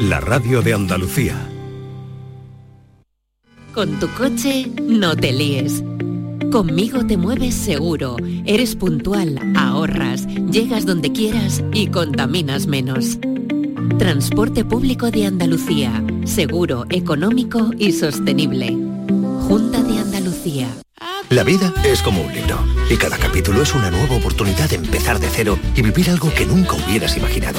la radio de Andalucía. Con tu coche no te líes. Conmigo te mueves seguro, eres puntual, ahorras, llegas donde quieras y contaminas menos. Transporte público de Andalucía, seguro, económico y sostenible. Junta de Andalucía. La vida es como un libro y cada capítulo es una nueva oportunidad de empezar de cero y vivir algo que nunca hubieras imaginado.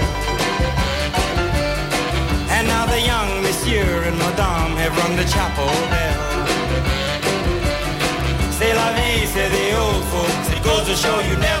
Monsieur and madame have rung the chapel bell. C'est la vie, say the old folks. It goes to show you never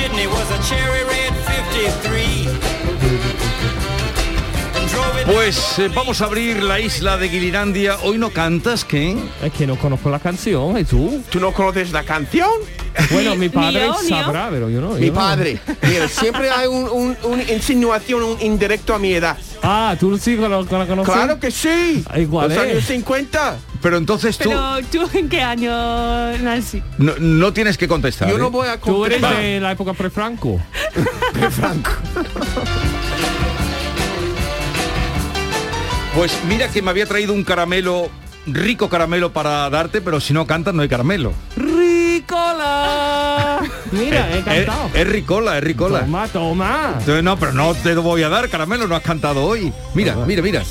up chitney, was a cherry red 53. Pues eh, vamos a abrir la isla de Guilirandia. Hoy no cantas, ¿qué? Es que no conozco la canción, ¿y tú? ¿Tú no conoces la canción? Bueno, mi padre sabrá, pero yo no. Mi yo no. padre. Mira, siempre hay un, un- una insinuación, un indirecto a mi edad. Ah, ¿tú sí lo, lo conoces? Claro que sí. Igual Los es. años 50. Pero entonces tú Pero tú en qué año nací? no, no tienes que contestar. Yo ¿eh? no voy a Tú eres contestar. de la época pre-Franco. Pues mira que me había traído un caramelo, rico caramelo para darte, pero si no cantas no hay caramelo. ¡Ricola! Mira, he Es, cantado. es ricola, es ricola. Toma, toma. Entonces, no, pero no te voy a dar caramelo, no has cantado hoy. Mira, mira, mira.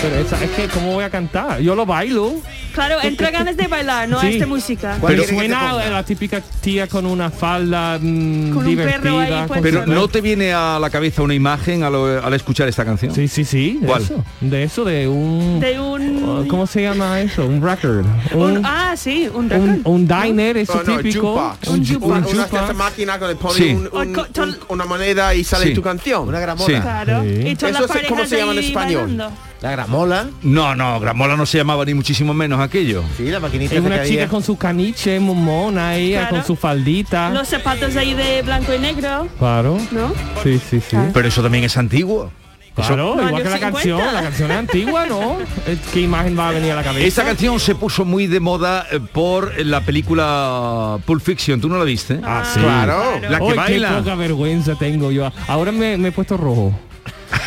Pero esa, es que, ¿cómo voy a cantar? Yo lo bailo. Claro, entre ganas de bailar, no Sí. es de música. Pero suena a la típica tía con una falda mm, Con un divertida. perro ahí puesto. Pero ¿no te viene a la cabeza una imagen al, al escuchar esta canción? Sí, sí, sí. De ¿Cuál? eso. De eso, de un... De un... ¿Cómo se llama eso? Un record. un- Un, ah, sí, un record. un diner, eso No, típico. jukebox. Un, ju- Una, máquinas que le Sí. un- una moneda y sale Sí. tu canción. Una Sí. Claro. Sí. Y todas las ¿cómo se llama en español? bailando. La gramola. No, no, Gramola no se llamaba ni muchísimo menos aquello. Sí, la maquinita Es una chica con su caniche, mona ahí, Claro. con su faldita. Los zapatos ahí de blanco y negro, Claro. ¿no? Sí, sí, sí. Pero eso también es antiguo. Claro, igual que la canción, 50. la canción es antigua, ¿no? Eh, ¿Qué imagen va a venir a la cabeza? Esta canción se puso muy de moda eh, por la película Pulp Fiction. ¿Tú no la viste? Ah, sí. Claro. La que Ay, baila. qué poca vergüenza tengo yo. Ahora me, me he puesto rojo.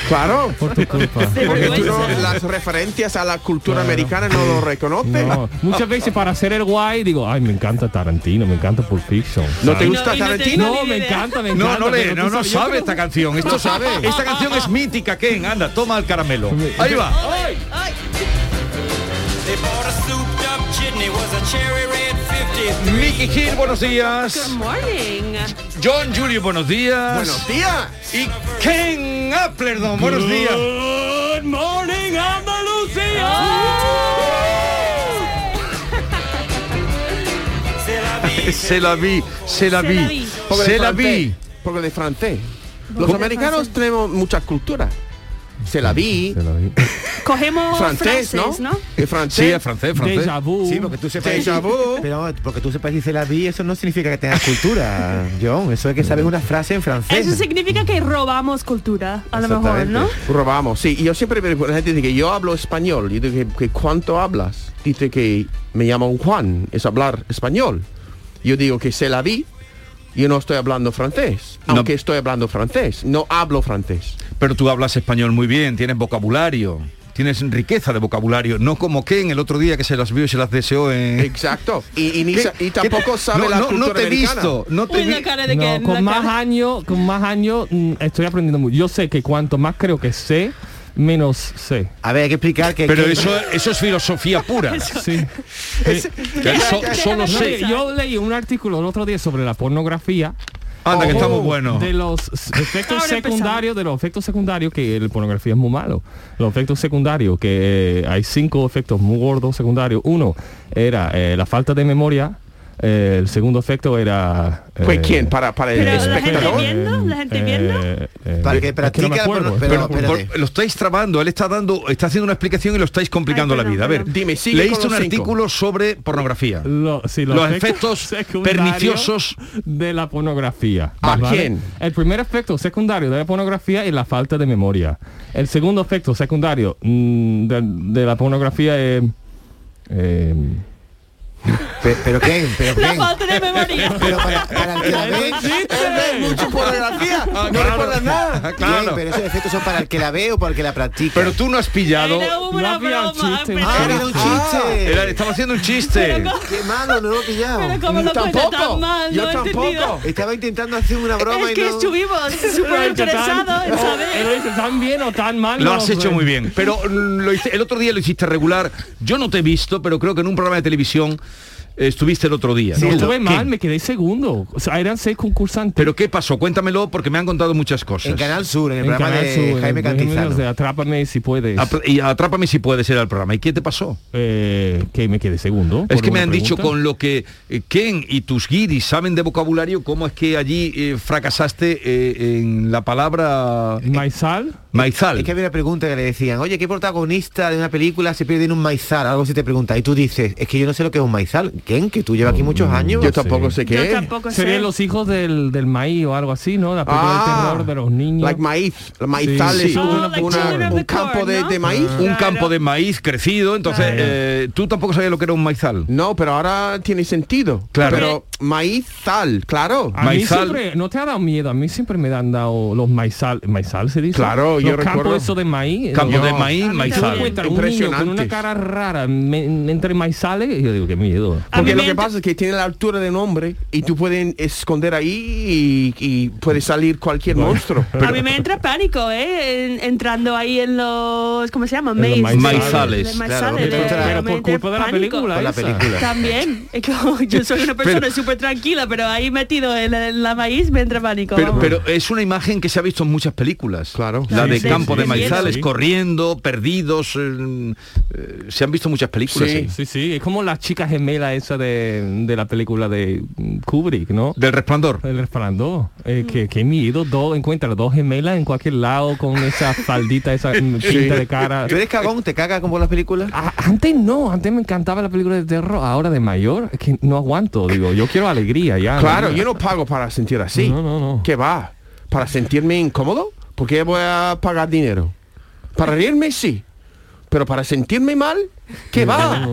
Claro. Por tu culpa. Porque tú no, las referencias a la cultura Claro. americana no lo reconoces. No, muchas veces para hacer el guay digo, ay, me encanta Tarantino, me encanta Pulp Fiction. ¿No te gusta Tarantino? No, me encanta, me encanta. No, no le, no, no sabe esta canción. Esto sabe. Esta canción es mítica, Ken. Anda, toma el caramelo. Ahí va. Mickey Hill, buenos días. Good morning. John Julio, buenos días. Buenos días. Y Ken Appledon, buenos días. Good morning, Andalucía. Se la vi, se la vi, se la vi. Porque de francés. Los americanos tenemos muchas culturas. Se la vi. Se. Cogemos Francés, ¿no? frases, ¿no? De Sí, francés. es francés, francés. Déjà vu. Sí, porque tú sepas Déjà vu. Pero porque tú sepas decir la vi, eso no significa que tengas cultura, John. Eso es que sabes una frase en francés. Eso significa que robamos cultura, a lo mejor, ¿no? Robamos, sí. Y yo siempre me la gente dice que yo hablo español. Y digo que, ¿cuánto hablas? Dice que me llamo Juan, es hablar español. Yo digo que se la vi. Yo no estoy hablando francés, No. aunque estoy hablando francés, no hablo francés. Pero tú hablas español muy bien, tienes vocabulario, tienes riqueza de vocabulario, no como Ken el otro día que se las vio y se las deseó en... Exacto. Y, y ni ¿Qué- sa- y qué- tampoco sabe no, la no, cultura no te he visto, no te vi. cara de No, Ken, con más años, con más años mm, estoy aprendiendo mucho. Yo sé que cuanto más creo que sé, menos sé. A ver, hay que explicar que... Pero que- eso, eso es filosofía pura. Sí. Que solo No, sé. yo leí un artículo el otro día sobre la pornografía. Anda, que estamos buenos. De los efectos secundarios, de los efectos secundarios, que la pornografía es muy malo. Los efectos secundarios, que eh, hay cinco efectos muy gordos secundarios. Uno era eh, la falta de memoria. Eh, el segundo efecto era... Pues eh, quién, para, para el Pero la gente espectador. viendo, la gente viendo. eh, Para que es no practique Pero, Pero, espérate. por- lo estáis trabando, él está dando, está haciendo una explicación y lo estáis complicando Ay, la vida. A ver. Dime, sigue leíste un los cinco. artículo sobre pornografía. Lo- sí, Los efectos perniciosos. de la pornografía. ¿A quién? El primer efecto secundario de la pornografía es la falta de memoria. El segundo efecto secundario mm, de, de la pornografía es... eh, Pe- pero qué, pero La qué. falta de memoria. Pero para, para el que la ve, Mucha pornografía. no recuerdas nada. Claro. Bien, pero esos efectos son para el que la ve o para el que la practica. Pero tú no has pillado. Era una un broma. chiste, pero- Ah, era un chiste. Era- estaba haciendo un chiste. Pero Qué malo, no lo he pillado. Pero como lo cuenta Tampoco. tan mal, Yo no tampoco. Estaba intentando hacer una broma Es y que no... estuvimos súper interesados en Él saber. lo hizo tan bien o tan mal. Lo no has hecho muy bien. Pero lo hice- el otro día lo hiciste regular. Yo no te he visto, pero creo que en un programa de televisión estuviste el otro día. No ¿no? estuve ¿Qué? mal, me quedé segundo. O sea, eran seis concursantes. ¿Pero qué pasó? Cuéntamelo porque me han contado muchas cosas. En Canal Sur, en el En programa Canal de Sur, Jaime el- Cantizano. de Atrápame si puedes. Apr- Y atrápame si puedes ir al programa. ¿Y qué te pasó? Eh, que me quedé segundo. Es que me han dicho con lo que eh, Ken y tus guiris saben de vocabulario, cómo es que allí eh, fracasaste eh, en la palabra Maizal. maizal. Es que había una pregunta que le decían, oye, ¿qué protagonista de una película se pierde en un maizal? Algo si te pregunta. Y tú dices, es que yo no sé lo que es un maizal. Que tú llevas aquí muchos años. Yo tampoco sé qué Yo es. tampoco sé. Serían los hijos del, del maíz o algo así, ¿no? La película de terror de los niños. Ah, Like maíz. La maizal Sí, es sí. una- Oh, like una- children of un campo corn, de, ¿no? de maíz. un Claro. campo de maíz crecido, entonces Claro. eh, tú tampoco sabías lo que era un maizal. No, pero ahora tiene sentido. Claro. Pero maizal, claro. A mí Maizal. siempre, no te ha dado miedo, a mí siempre me han dado los maizal, maizal se dice. Claro, los yo campos recuerdo. eso de maíz. Campo los- de maíz, A mí maizal. encuentras un niño con una cara rara me- entre maizales y yo digo, qué miedo. Porque mí lo que pasa es que tiene la altura de un hombre y tú puedes esconder ahí y, y puede salir cualquier monstruo. a mí me entra pánico, ¿eh? En- entrando ahí en los... ¿Cómo se llama? Maze. maizales. Claro, pero- de- pero me por culpa de la película la. También. Es que yo soy una persona súper tranquila, pero ahí metido en la, en la maíz me entra pánico. Pero, pero es una imagen que se ha visto en muchas películas. Claro. La Sí, de sí, campo sí, de sí, maizales, sí. corriendo, perdidos. eh, eh, se han visto muchas películas. Sí. sí. Sí, sí, es como la chica gemela esa de, de la película de mm, Kubrick, ¿no? Del resplandor. El resplandor. Eh, que, que miedo, dos, encuentra dos gemelas en cualquier lado con esa faldita, esa mm, pinta de cara. ¿Tú eres cagón? ¿Te cagas como las películas? Ah, antes no, antes me encantaba la película de terror, ahora de mayor, es que no aguanto, digo, yo quiero alegría ya. Claro, ¿no? yo no pago para sentir así. No, no, no. ¿Qué va? ¿Para sentirme incómodo? ¿Por qué voy a pagar dinero? Para reírme, sí. Pero para sentirme mal, ¿qué va?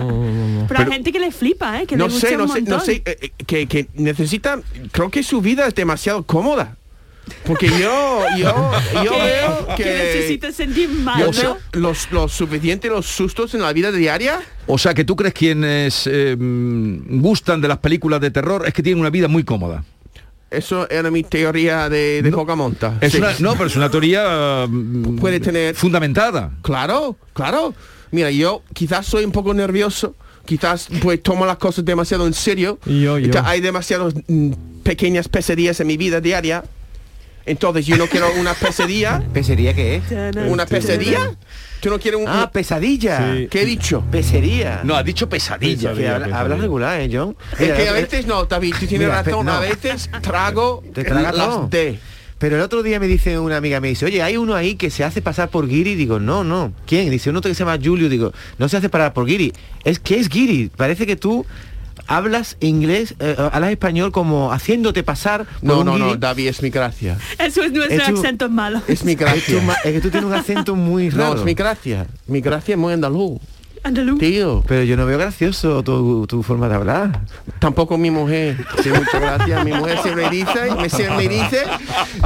Pero, hay gente que le flipa, ¿eh? Que No le gusta sé, un no sé, no sé, eh, eh, que, que necesita, creo que su vida es demasiado cómoda. Porque yo, yo, yo que, veo que que... necesita sentir mal, Yo ¿no? veo los, los suficientes los sustos en la vida diaria. O sea, que tú crees quienes eh, mm, gustan de las películas de terror es que tienen una vida muy cómoda. Eso era mi teoría de, de Pocahontas. Es Sí. una- no, pero es una teoría mm, Puede tener- fundamentada. Claro, claro. Mira, yo quizás soy un poco nervioso, quizás pues tomo las cosas demasiado en serio. Y yo, yo. Hay demasiadas mm, pequeñas pesadillas en mi vida diaria. Entonces yo no quiero una pesadilla. ¿Pesería qué es? ¿Una pesadilla? ¿Tú no quieres un... Ah, pesadilla. Sí. ¿Qué he dicho? Pesería. No, ha dicho pesadilla. Que habla, pesadilla. habla regular, ¿eh, John? Es que a eh, veces no, David, tú tienes Mira, razón. no. A veces trago Te tragas las D. Pero el otro día me dice una amiga, me dice, oye, hay uno ahí que se hace pasar por Giri. Digo, no, no. ¿Quién? Dice, uno que se llama Julio. Digo, no se hace pasar por Giri. Es que es Giri. Parece que tú hablas inglés, eh, hablas español como haciéndote pasar No, no, no. David, es mi gracia. Eso es nuestro Es tu- acento malo. Es mi Es, tu gracia. es que tú tienes un acento muy raro. No, es mi gracia. Mi gracia es muy andaluz. Andaluz. Tío, Pero yo no veo gracioso tu, tu forma de hablar. tampoco mi mujer. Sí, muchas gracias. Mi mujer siempre dice, me, siempre dice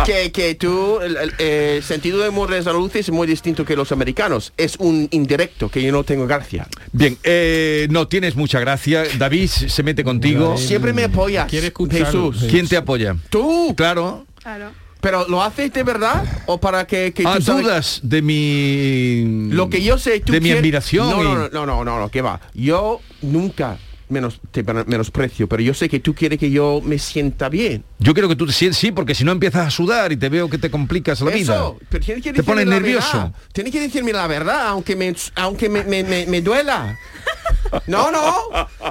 que, que tú, el, el- el sentido de humor de los andaluces es muy distinto que los americanos. Es un indirecto, que yo no tengo gracia. Bien, eh, no, tienes mucha gracia. David se mete contigo. Siempre me apoyas, Quiere escuchar- Jesús. ¿Quién te apoya? Tú. Claro. Claro. Pero ¿lo haces de verdad? ¿O para que, que Ah, tú sabes- dudas de mi... Lo que yo sé, tú De mi admiración. No, y- no, no, no, no, no, no, que va. Yo nunca menos, te menosprecio, pero yo sé que tú quieres que yo me sienta bien. Yo quiero que tú te sientes, sí, porque si no empiezas a sudar y te veo que te complicas la vida. Eso, pero tienes que Te pones nervioso. verdad. Tienes que decirme la verdad, aunque me, aunque me, me, me- me duela. No, no.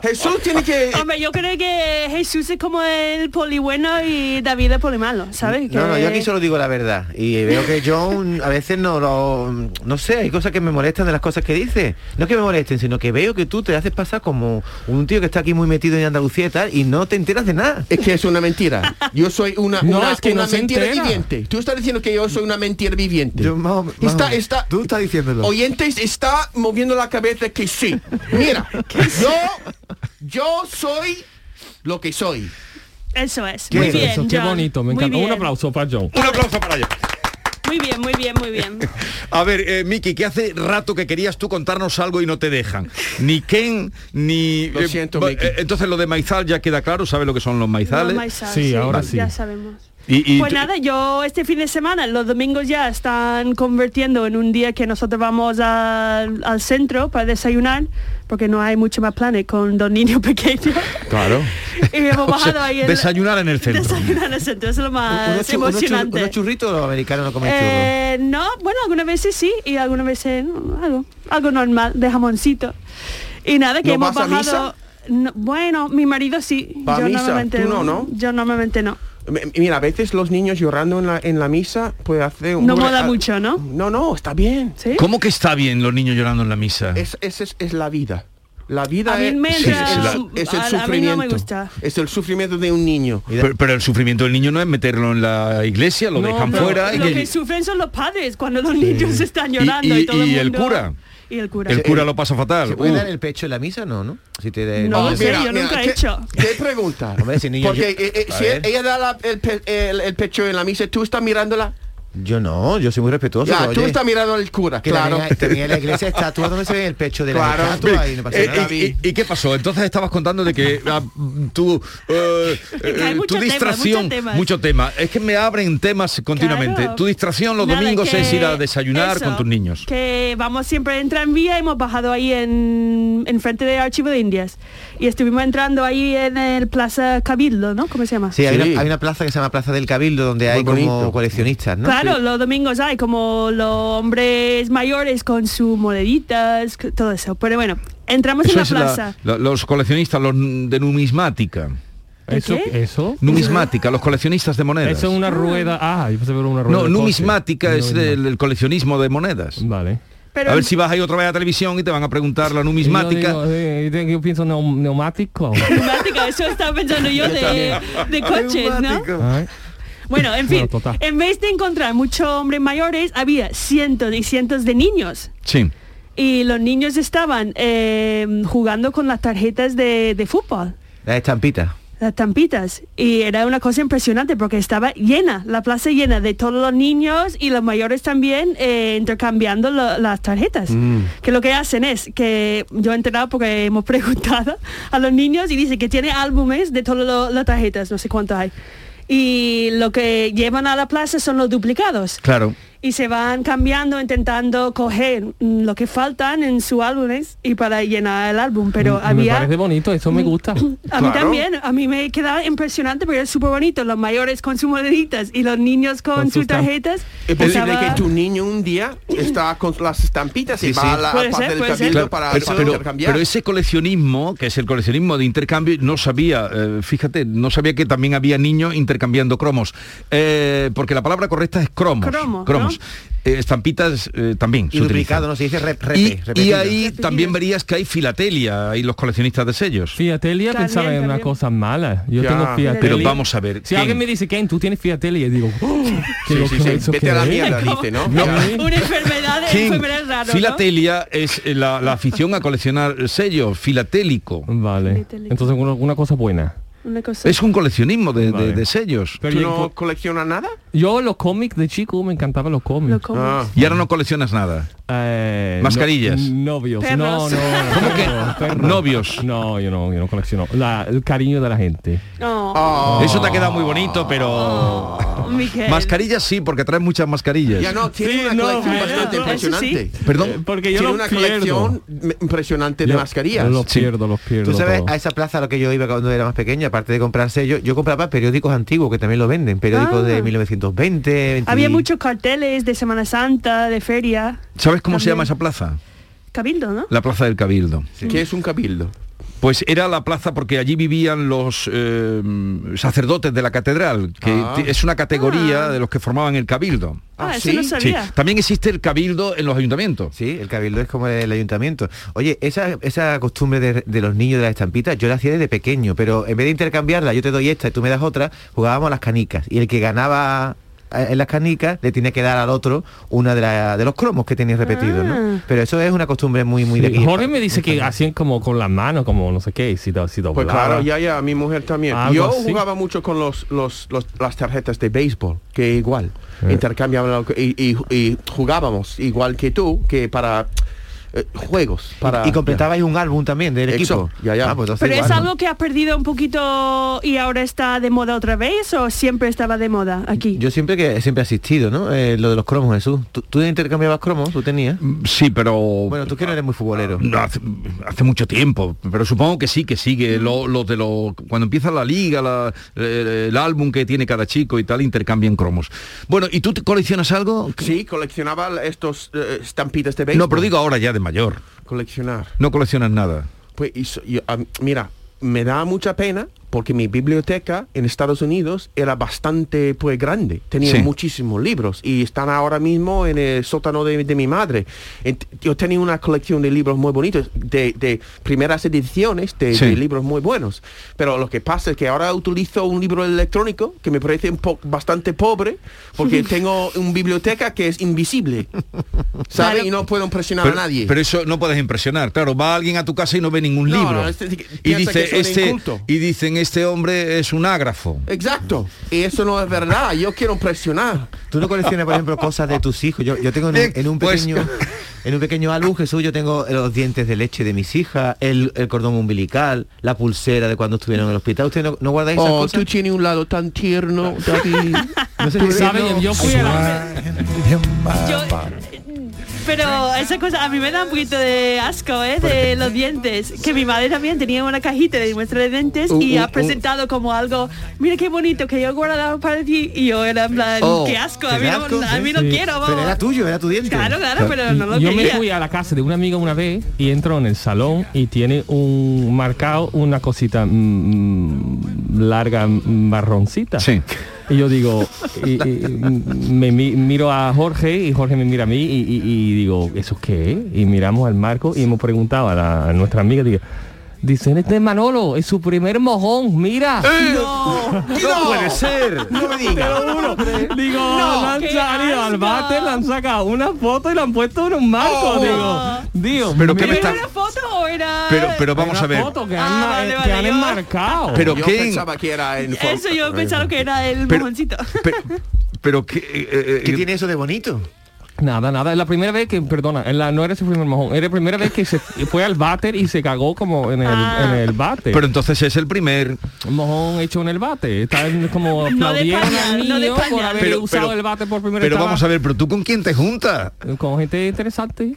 Jesús tiene que. Hombre, yo creo que Jesús es como el poli bueno y David el poli malo, ¿sabes? No, no, Que- yo aquí solo digo la verdad. Y veo que John a veces no lo... No sé, hay cosas que me molestan de las cosas que dice. No es que me molesten, sino que veo que tú te haces pasar como un tío que está aquí muy metido en Andalucía y tal, y no te enteras de nada. Es que es una mentira. Yo soy una, No, una, es que una no se mentira entera. viviente. Tú estás diciendo que yo soy una mentira viviente. Yo más más está, está, Tú estás diciéndolo. Oyentes, está moviendo la cabeza que sí. Mira, yo, yo soy lo que soy. Eso es. ¿Qué Muy bien, Eso, qué John. bonito, me encanta. Un aplauso para John. Un aplauso para ella. Muy bien, muy bien, muy bien. A ver, eh, Miki, que hace rato que querías tú contarnos algo y no te dejan. Ni Ken, ni... Lo siento, va- Miki. eh, entonces lo de maizal ya queda claro, ¿sabes lo que son los maizales? Sí, ahora sí. Ya sabemos. Y, y Pues nada, yo este fin de semana, los domingos ya están convirtiendo en un día que nosotros vamos al, al centro para desayunar, porque no hay mucho más planes con dos niños pequeños. Claro. y hemos O sea, bajado ahí en- desayunar en el centro. Desayunar en el centro, eso es lo más unos, emocionante. unos churritos los americanos no comen churros. Eh, no, bueno, algunas veces sí y algunas veces no, algo, algo normal, de jamoncito. Y nada, que ¿No hemos vas a bajado... No, bueno, mi marido sí. ¿Va a yo misa? normalmente ¿Tú no, no? Yo normalmente no. Mira, a veces los niños llorando en la, en la misa puede hacer un... No mola ah, mucho, ¿no? No, no, está bien. ¿Sí? ¿Cómo que está bien los niños llorando en la misa? Es, es, es, es la vida. La vida es, el- no sufrimiento. me gusta. Es el sufrimiento de un niño. Pero, pero el sufrimiento del niño no es meterlo en la iglesia, lo No, dejan fuera y, Lo que- que sufren son los padres cuando los niños están llorando y, y- todo el y el mundo... cura. Y el cura. el cura lo pasa fatal. ¿Se puede Uh. dar el pecho en la misa? No, ¿no? Si te de- No lo sé, yo nunca he ¿qué, hecho. ¿Qué pregunta? Hombre, ese niño Porque yo- eh, eh, si ver. ella da la- el, pe- el- el pecho en la misa, tú estás mirándola. Yo no, yo soy muy respetuoso. Ya, tú estás mirando al cura, que claro. también, la iglesia estatuas donde se ve el pecho de la Claro. estatua y no pasa Eh, nada. y, y- y qué pasó? Entonces estabas contando de que ah, tu, eh, eh, tu tema, distracción, muchos temas. mucho tema. Es que me abren temas continuamente. Claro. Tu distracción los Nada, domingos es ir a desayunar eso, con tus niños. Que vamos siempre en tranvía, hemos bajado ahí en, en frente del Archivo de Indias. Y estuvimos entrando ahí en el Plaza Cabildo, ¿no? ¿Cómo se llama? Sí, hay, Sí. Una, hay una plaza que se llama Plaza del Cabildo donde Muy hay como coleccionistas, ¿no? Claro, Sí. los domingos hay como los hombres mayores con sus moneditas, todo eso. Pero bueno, entramos Eso en la plaza. la- los coleccionistas, los de numismática. ¿De Eso, qué? eso. Numismática, los coleccionistas de monedas. Eso es una rueda. Ah, yo pensé que era una rueda. No, coche. numismática es el coleccionismo de monedas. Vale. Pero a ver si vas ahí otra vez a televisión y te van a preguntar la numismática. Yo, digo, eh, yo- yo pienso neu- neumático. neumática, eso estaba pensando yo de, de coches, ¿no? Bueno, en fin, Bueno, en vez de encontrar muchos hombres mayores, había cientos y cientos de niños. Sí. Y los niños estaban eh, jugando con las tarjetas de, de fútbol, La estampita. Las tampitas. Y era una cosa impresionante porque estaba llena, la plaza llena de todos los niños y los mayores también eh, intercambiando lo- las tarjetas. Que lo que hacen es que yo he enterado porque hemos preguntado a los niños y dice que tiene álbumes de todas las tarjetas, no sé cuánto hay. Y lo que llevan a la plaza son los duplicados. Claro. Y se van cambiando, intentando coger mm, lo que faltan en sus álbumes y para llenar el álbum. Pero me había... parece bonito, eso me gusta. A mí Claro. también, a mí me queda impresionante porque es súper bonito, los mayores con sus moneditas y los niños con, Con sus tarjetas. Es posible Estaba- que tu niño un día está con las estampitas y Sí, va sí. a la parte ser, del cabildo Claro, para, pero, pero- intercambiar. pero ese coleccionismo, que es el coleccionismo de intercambio, no sabía, eh, fíjate, no sabía que también había niños intercambiando cromos. Eh, porque la palabra correcta es cromos. Cromo, cromos. Eh, estampitas eh, también Y se duplicado, utilizan. no se dice re- repe, Y, y repetido. ahí Repetido. también verías que hay filatelia y los coleccionistas de sellos. Fiatelia También, pensaba en una cosa mala. Yo Ya. tengo Pero fiatelia. Pero vamos a ver. Si ¿quién? alguien me dice, Ken, tú tienes fiatelia, y digo, "Oh, Sí, digo, sí, ¿qué- sí. eso Vete a la es?". mierda, dice, ¿no? Una enfermedad, King, enfermedad rara, ¿no? Filatelia es eh, la, la afición a coleccionar sellos, filatélico. Vale. Entonces una, una cosa buena. Una cosa. Es un coleccionismo de, de- Vale. de sellos. Pero ¿Tú yo, no coleccionas nada? yo los cómics de chico me encantaban los cómics. Ah. Y ahora no coleccionas nada. Eh, Mascarillas. no- novios. Perros. No, no. ¿Cómo que? perros, perros. Novios. No, yo no, yo no colecciono. La- el cariño de la gente. Oh, Oh. Eso te ha quedado muy bonito, pero... Miguel. Mascarillas sí, porque traes muchas mascarillas. Ya no, tiene Sí, una no, colección eh, bastante impresionante. sí. Perdón. Eh, porque yo Tiene una pierdo. colección impresionante de Yo- mascarillas. Yo los Sí. pierdo, los pierdo. Tú sabes, todo. a esa plaza a lo que yo iba cuando era más pequeña, aparte de comprar sellos, yo compraba periódicos antiguos que también lo venden, periódicos Ah. de 1920, 20. Había muchos carteles de Semana Santa, de feria. ¿Sabes cómo se llama esa plaza? Cabildo, ¿no? La Plaza del Cabildo. ¿Qué es un cabildo? Pues era la plaza porque allí vivían los eh, sacerdotes de la catedral, que Ah. es una categoría Ah. de los que formaban el cabildo. Ah, Ah, eso ¿sí? sabía. también existe el cabildo en los ayuntamientos. Sí, el cabildo es como el ayuntamiento. Oye, esa, esa costumbre de, de los niños de las estampitas, yo la hacía desde pequeño, pero en vez de intercambiarla, yo te doy esta y tú me das otra, jugábamos a las canicas. Y el que ganaba en las canicas le tiene que dar al otro una de, la- de los cromos que tenías repetidos, ¿no? Ah. Pero eso es una costumbre muy, muy de aquí. Jorge me dice que hacían como con las manos, como no sé qué, si, do- si Pues claro, ya, ya, mi mujer también. Algo Yo así. jugaba mucho con los, los, los- las tarjetas de béisbol, que igual, Eh. intercambiábamos y, y- y jugábamos igual que tú, que para eh, juegos. Para, y, y completabais un álbum también del equipo. ya, ya. Ah, pues Pero es algo que ha perdido un poquito y ahora está de moda otra vez o siempre estaba de moda aquí. Yo siempre que siempre he asistido, ¿no? Eh, lo de los cromos, Jesús. ¿Tú, tú intercambiabas cromos? ¿Tú tenías? Sí, pero... Bueno, tú que no eres muy futbolero. No, hace, hace mucho tiempo, pero supongo que sí, que sigue. Lo, lo de lo, cuando empieza la liga, la- eh, el álbum que tiene cada chico y tal, intercambian cromos. Bueno, ¿y tú te coleccionas algo? Sí, coleccionaba estos eh, estampitas de béisbol. No, pero digo ahora ya de mayor. Coleccionar. No coleccionas nada. Pues, y so- am, mira, me da mucha pena porque mi biblioteca en Estados Unidos era bastante pues grande, tenía Sí. muchísimos libros y están ahora mismo en el sótano de, de mi madre. Yo tenía una colección de libros muy bonitos, de, de primeras ediciones de, Sí. de libros muy buenos. Pero lo que pasa es que ahora utilizo un libro electrónico que me parece un po- bastante pobre porque tengo una biblioteca que es invisible, ¿sabes? Claro. Y no puedo impresionar Pero, a nadie. pero eso no puedes impresionar. Claro, va alguien a tu casa y no ve ningún No, libro. no, este- y dice este inculto. y dicen este hombre es un ágrafo. Exacto. Y eso no es verdad. Yo quiero impresionar. Tú no coleccionas, por ejemplo, cosas de tus hijos. Yo, yo tengo en un, en un Pues- pequeño en un pequeño álbum, Jesús, yo tengo los dientes de leche de mis hijas, el, el cordón umbilical, la pulsera de cuando estuvieron en el hospital. ¿Ustedes no, no guardáis esas Oh, cosas? tú tienes un lado tan tierno, David. No sé Tú si- sabes, yo fui a la... Yo- pero esa cosa a mí me da un poquito de asco, ¿eh? De los dientes. Que mi madre también tenía una cajita de muestra de dientes y Uh, ha presentado como algo, mira qué bonito que yo he guardado para ti. Y yo era en plan, Oh, qué asco, ¿te a mí no, asco? a mí no Sí. quiero, Pero vamos. era tuyo, era tu diente. Claro, claro, pero no lo yo me fui a la casa de una amiga una vez y entro en el salón y tiene un marcado una cosita mm, larga mm, marroncita. Sí. Y yo digo, y- me mi- miro a Jorge y Jorge me mira a mí y, digo, ¿eso qué? es?". Y miramos al marco y hemos preguntado a, a nuestra amiga, digo, dicen este es Manolo, es su primer mojón, mira. No puede ser. No me Te digas. lo juro. Digo, No, le han qué salido al bate, le han sacado una foto y le han puesto en un marco. Oh. Digo, Dios Pero ¿qué me ¿Pero está- era una foto o era...? Pero, pero vamos Una a ver. foto que Ah, han, vale, que vale, han yo- enmarcado. Pero Yo ¿quién? pensaba que era fo- Eso yo pensaba que era el Pero- mojoncito. Pero, pero que, eh, eh, ¿Qué tiene eso de bonito? Nada, nada. Es la primera vez que, perdona, en la, no era su primer mojón. Era la primera vez que se fue al váter y se cagó como en el, Ah. en el bate. Pero entonces es el primer... Mojón hecho en el bate. Está como No de aplaudieron pañal, al no por haber Pero- usado pero- el bate por primera Pero vez. vamos a ver, pero tú con quién te juntas? Con gente interesante.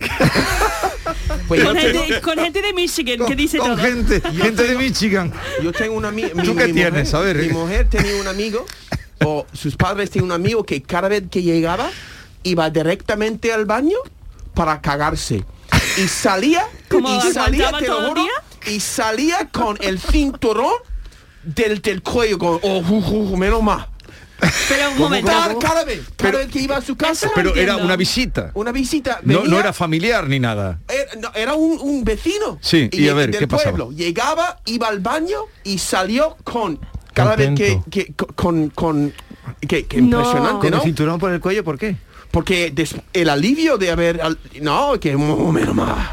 Pues Con tengo, gente, con gente de Michigan que Con, dice con todo. gente, gente de Michigan. yo tengo un amigo. ¿Tú qué tienes? A ver. Mi mujer tenía un amigo, o sus padres tenían un amigo que cada vez que llegaba iba directamente al baño para cagarse. Y salía, ¿Cómo y salía, te lo juro, y salía con el cinturón del, del cuello, con, oh, uh, uh, menos más. Pero un momento. Cada, cada vez, cada Pero- vez que iba a su casa, Pero era entiendo. una visita. una visita, No, venía, no era familiar ni nada. era, no, era un, un vecino. Sí, y a ver, del ¿qué pasaba? pueblo. Llegaba, iba al baño y salió con cada vez que, que con con que, que No. impresionante, Con ¿no? el cinturón por el cuello, ¿por qué? Porque des- el alivio de haber al- no, que un menos más.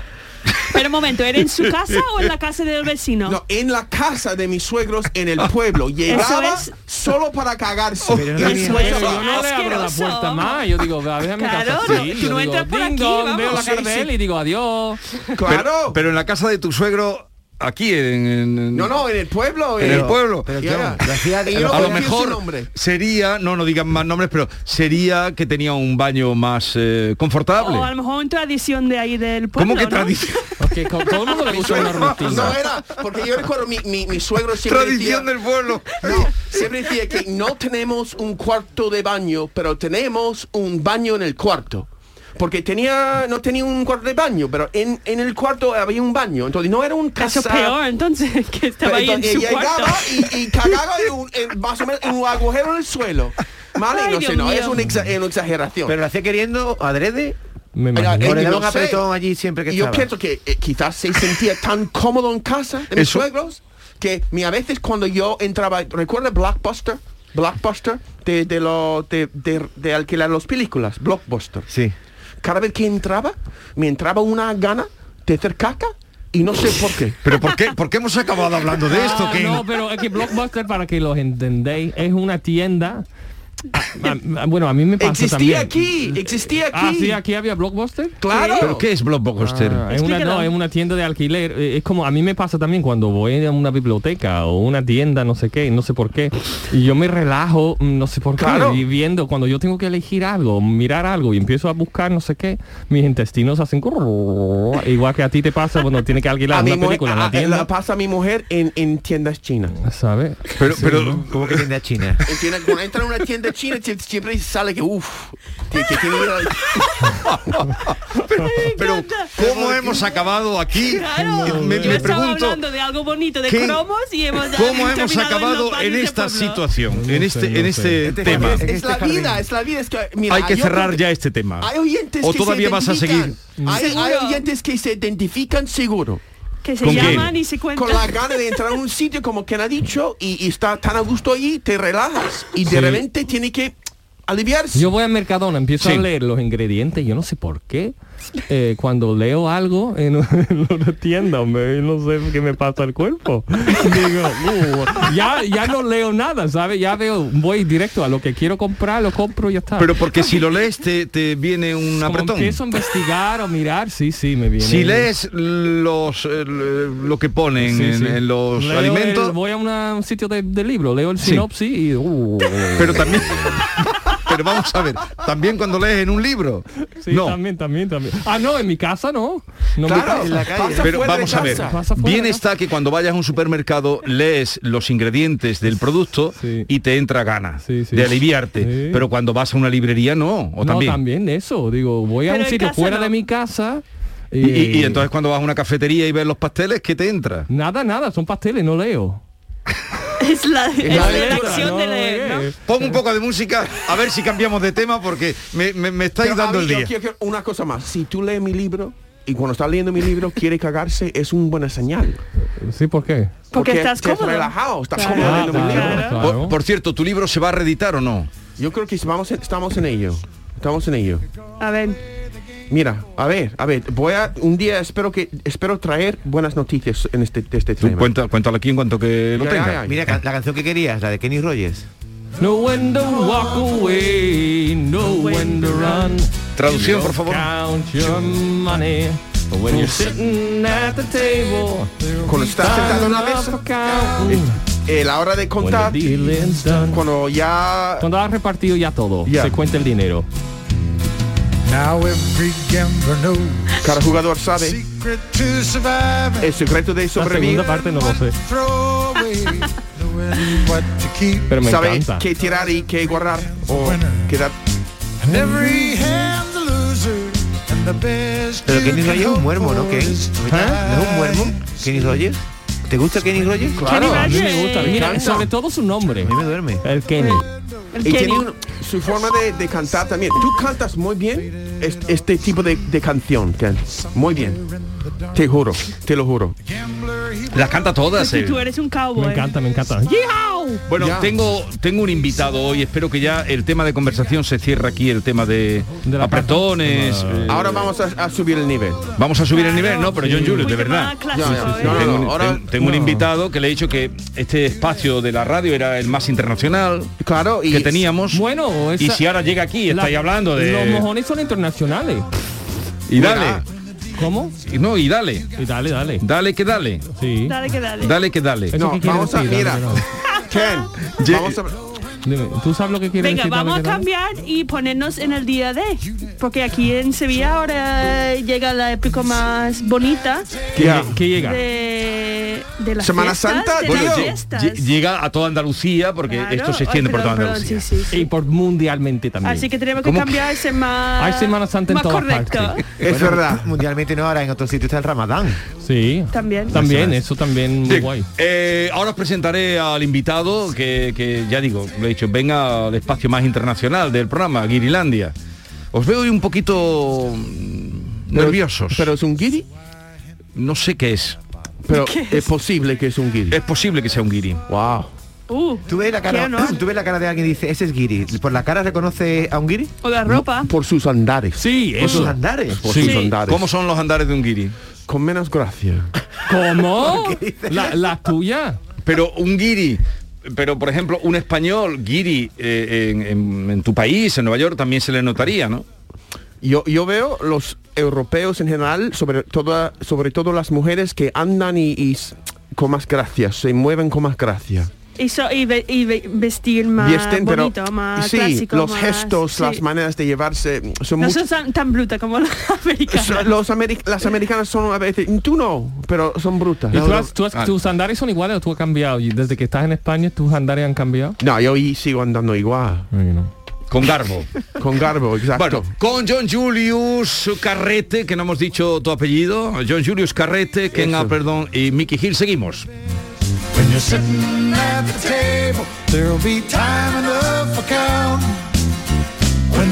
Pero un momento, ¿era en su casa o en la casa del vecino? No, en la casa de mis suegros en el pueblo. Llegaba es- solo para cagarse. Pero no se yo va. no le abro la puerta más. Yo digo, va, déjame Claro, casa no, así. tú Yo no digo, entras por ding aquí, dong, vamos. veo la cara Sí, de sí. él y digo adiós. Claro. Pero, pero en la casa de tu suegro, aquí en... en- no, no, en el pueblo. En eh, el pueblo. Pero no a lo mejor sería, no, no digan más nombres, pero sería que tenía un baño más eh, confortable. O a lo mejor una tradición de ahí del pueblo, ¿Cómo que ¿no? tradición? Porque con todo el mundo le gusta una rutina. No era, porque yo recuerdo mi, mi, mi suegro siempre Tradición decía, del pueblo. No, siempre decía que no tenemos un cuarto de baño, pero tenemos un baño en el cuarto. Porque tenía, no tenía un cuarto de baño, pero en, en el cuarto había un baño. Entonces no era un casa. Eso peor, entonces, que estaba pero ahí en su llegaba cuarto. y, y cagaba en un, en- más o menos en un agujero en el suelo. ¿Vale? Ay, no sé, Dios no, mío. es una, exa- una exageración. Pero lo hacía queriendo adrede. Me Era- imagino. O le Eh, no un sé. apretón allí siempre que Y yo estaba. pienso que eh, quizás se sentía tan cómodo en casa de mis Eso- suegros que mi, a veces cuando yo entraba, ¿recuerda Blockbuster? Blockbuster de, de, lo, de, de, de alquilar las películas, Blockbuster. Sí. Cada vez que entraba, me entraba una gana de hacer caca y no sé por qué. Pero ¿por qué, por qué hemos acabado hablando de esto? Ah, no, pero es que Blockbuster, para que los entendéis, es una tienda... Ah, bueno, a mí me pasa Existía también. aquí, existía aquí. Ah, sí, aquí había Blockbuster. Claro. ¿Pero qué es Blockbuster? Ah, es una, no, es una tienda de alquiler. Eh, Es como a mí me pasa también cuando voy a una biblioteca o una tienda, no sé qué, no sé por qué. Y yo me relajo, mm, no sé por qué. Y viendo, cuando yo tengo que elegir algo, mirar algo y empiezo a buscar no sé qué, mis intestinos hacen igual que a ti te pasa cuando tienes que alquilar a una mujer, película en la a- tienda. la pasa a mi mujer en, en tiendas chinas. ¿Sabes? Pero, pero, ¿Cómo que tiende a China? En tienda- cuando entra en una tienda china sie- siempre sale que uff, que, que tiene que ir al- pero ¿cómo hemos acabado aquí? Claro, Me, yo me estaba pregunto, hablando de algo bonito, de ¿qué- cromos y hemos ¿cómo hemos acabado en esta situación, No en sé, este, no en este Este tema? Es la jardín. vida, es la vida. Es que, mira, Hay que cerrar ya este tema. Hay oyentes ¿O que todavía se vas a seguir? Hay, oyentes que se identifican seguro. Que se llaman y se cuentan. Con la gana de entrar a un sitio como quien ha dicho y, y está tan a gusto allí, te relajas y de Sí. repente tiene que aliviarse. Yo voy a Mercadona, empiezo Sí. a leer los ingredientes, yo no sé por qué. eh, cuando leo algo en, en una tienda, me, no sé qué me pasa al cuerpo. Digo, "Uh", ya, ya no leo nada, ¿sabes? Ya veo, voy directo a lo que quiero comprar, lo compro y ya está. Pero porque si lo lees te, te viene un Como apretón. empiezo a investigar o mirar, sí, sí, me viene. Si lees los eh, lo que ponen Sí, en, sí. en los Leo alimentos, el- voy a una- un sitio de, de libro, leo el Sí. sinopsis y... uh, pero también pero vamos a ver, también cuando lees en un libro. sí, no. también, también, también. Ah, no, en mi casa no. No me Claro, en la calle. pasa Pero vamos a ver, bien está que cuando vayas a un supermercado lees los ingredientes del producto Sí. y te entra ganas Sí, sí. de aliviarte, Sí. pero cuando vas a una librería no, o no, también. también eso. Digo, voy a Pero un sitio fuera no. de mi casa y- y entonces cuando vas a una cafetería y ves los pasteles, ¿qué te entra? Nada, nada, son pasteles, no leo. Es la, es la acción no, de leer, ¿no? eh. Pon un poco de música a ver si cambiamos de tema porque me, me- me estáis Pero dando mí el yo día. quiero una cosa más. Si tú lees mi libro y cuando estás leyendo mi libro quiere cagarse, es una buena señal. Sí, ¿por qué? Porque estás has cómodo. relajado, estás Claro. cómodo leyendo mi libro. claro. claro. Por, por cierto, ¿tu libro se va a reeditar o no? Yo creo que vamos, estamos en ello. Estamos en ello. A ver, Mira, a ver, a ver, voy a un día espero que espero traer buenas noticias en este de este Tú tema. cuenta, cuéntalo aquí en cuanto que lo Ya, tenga. ya, ya. Mira, la canción que querías, la de Kenny Rogers. No when to walk away, no when to run. Traducción, por favor. Count your money when you're sitting at the table. Cuando estás sentado en la mesa, counting. eh, la hora de contar, cuando ya Cuando has repartido ya todo, Ya. se cuenta el dinero. Cada jugador sabe secret to survive. el secreto de La sobrevivir, segunda parte no lo sé, pero me sabe encanta. qué tirar y qué guardar o quedar. Pero can Rogers es un muermo, ¿no? to ¿No es un muermo? die. Kenny Rogers. ¿Te gusta Kenny Rogers? Claro. A mí me gusta, mira, sobre todo su nombre, A mí me duerme. el Kenny. El Y Kenny. tiene un- su forma de, de cantar también. Tú cantas muy bien es- este tipo de, de canción, Ken. Muy bien. Te juro, te lo juro. Las canta todas. Porque eh. tú eres un cowboy. Me encanta, me encanta. Bueno, Ya. tengo tengo un invitado hoy. Espero que ya el tema de conversación se cierre aquí, el tema de, apretones. eh, Ahora vamos a, a subir el nivel. vamos a subir el nivel, no, pero John Julius, de verdad. tengo, un- ahora- ten- tengo un no. invitado que le he dicho que este espacio de la radio era el más internacional Claro, y que teníamos. Bueno, y si ahora llega aquí, la- estáis hablando Los de... mojones son internacionales. Y dale. ¿Cómo? Y No, y dale. Y dale, dale. Dale que dale. Sí. Dale que dale. Dale que dale. No, vamos a, mira. Ken, vamos a, Dime, ¿tú sabes lo que quiere Venga, decir? vamos a cambiar y ponernos en el día de. Porque aquí en Sevilla ahora llega la época más bonita ¿Qué, Ya. qué llega? de, de las Semana fiestas, Santa, de las fiestas. Llega a toda Andalucía porque Claro. esto se extiende por toda perdón, Andalucía. sí, sí, sí. Y por mundialmente también. Así que tenemos que ¿Cómo? cambiarse más. Hay Semana Santa en todas correcto. partes. es Bueno, verdad. Mundialmente no, ahora en otro sitio está el Ramadán. Sí. También. También, eso también muy guay. eh, ahora os presentaré al invitado que, que ya digo, le he dicho, venga al espacio más internacional del programa, Guirilandia. Os veo hoy un poquito Pero- nerviosos. Pero es un guiri. no sé qué es. Pero es posible que es un guiri. Es posible que sea un guiri. Wow. Uh, ¿Tú ves, la cara, tú ves la cara de alguien y dices, ese es Giri. ¿Por la cara reconoce a un Giri? O la ropa. Por sus andares. Sí, Por sus eso. andares. Por Sí. sus andares. ¿Cómo son los andares de un guiri? Con menos gracia. ¿Cómo? La, la tuya. Pero un guiri, pero por ejemplo, un español guiri eh, en, en- en tu país, en Nueva York, también se le notaría, ¿no? Yo, yo veo los europeos en general, sobre todo, sobre todo las mujeres que andan y, y con más gracia, se mueven con más gracia. Y, so- y ve- y ve- vestir más Viesten, pero bonito, más sí, clásico, los más- gestos, sí. las maneras de llevarse son No son tan, tan bruta como la americana. son- los ameri- las americanas son a veces, tú no, pero son brutas. ¿Y tú has- tú has- Ah. ¿Tus andares son iguales o tú has cambiado? Y desde que estás en España, ¿tus andares han cambiado? No, yo y sigo andando igual, Ay, no. Con garbo. con garbo, exacto. Bueno, con John Julius Carrete, que no hemos dicho tu apellido, John Julius Carrete, Ken Eso. Appleton y Mickey Hill, seguimos. When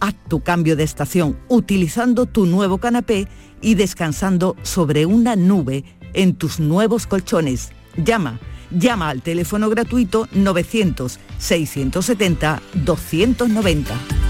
Haz tu cambio de estación utilizando tu nuevo canapé y descansando sobre una nube en tus nuevos colchones. Llama, llama al teléfono gratuito 900-670-290.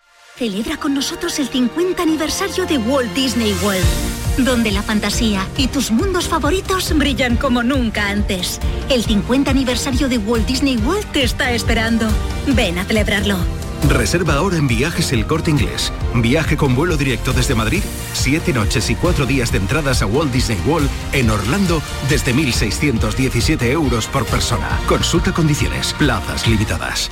Celebra con nosotros el 50 aniversario de Walt Disney World, donde la fantasía y tus mundos favoritos brillan como nunca antes. El 50 aniversario de Walt Disney World te está esperando. Ven a celebrarlo. Reserva ahora en Viajes El Corte Inglés. Viaje con vuelo directo desde Madrid, siete noches y cuatro días de entradas a Walt Disney World en Orlando desde 1.617 euros por persona. Consulta condiciones, plazas limitadas.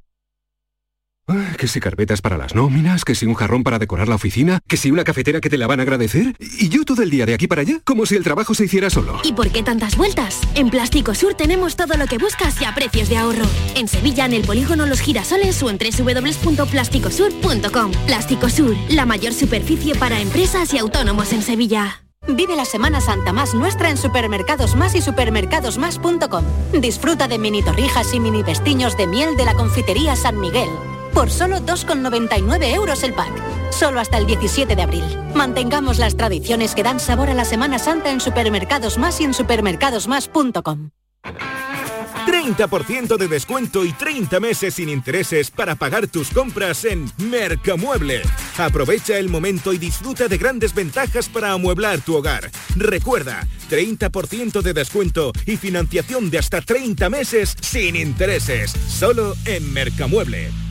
Que si carpetas para las nóminas, que si un jarrón para decorar la oficina, que si una cafetera que te la van a agradecer. Y yo todo el día de aquí para allá, como si el trabajo se hiciera solo. ¿Y por qué tantas vueltas? En Plástico Sur tenemos todo lo que buscas y a precios de ahorro. En Sevilla, en el polígono Los Girasoles o en www.plásticosur.com. Plástico Sur, la mayor superficie para empresas y autónomos en Sevilla. Vive la Semana Santa más nuestra en Supermercados Más y supermercadosmás.com. Disfruta de mini torrijas y mini pestiños de miel de la confitería San Miguel. Por solo 2,99 euros el pack. Solo hasta el 17 de abril. Mantengamos las tradiciones que dan sabor a la Semana Santa en Supermercados Más y en supermercadosmás.com. 30% de descuento y 30 meses sin intereses para pagar tus compras en Mercamueble. Aprovecha el momento y disfruta de grandes ventajas para amueblar tu hogar. Recuerda, 30% de descuento y financiación de hasta 30 meses sin intereses. Solo en Mercamueble.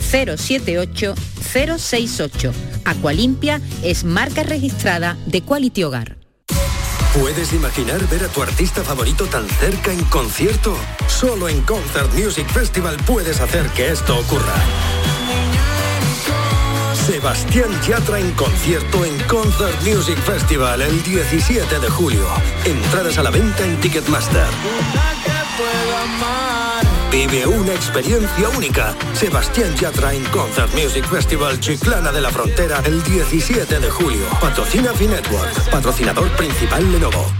078 068. Aqualimpia es marca registrada de Quality Hogar. ¿Puedes imaginar ver a tu artista favorito tan cerca en concierto? Solo en Concert Music Festival puedes hacer que esto ocurra. Sebastián Yatra en concierto en Concert Music Festival el 17 de julio. Entradas a la venta en Ticketmaster. Vive una experiencia única. Sebastián Yatra en Concert Music Festival Chiclana de la Frontera el 17 de julio. Patrocina Network. Patrocinador principal Lenovo.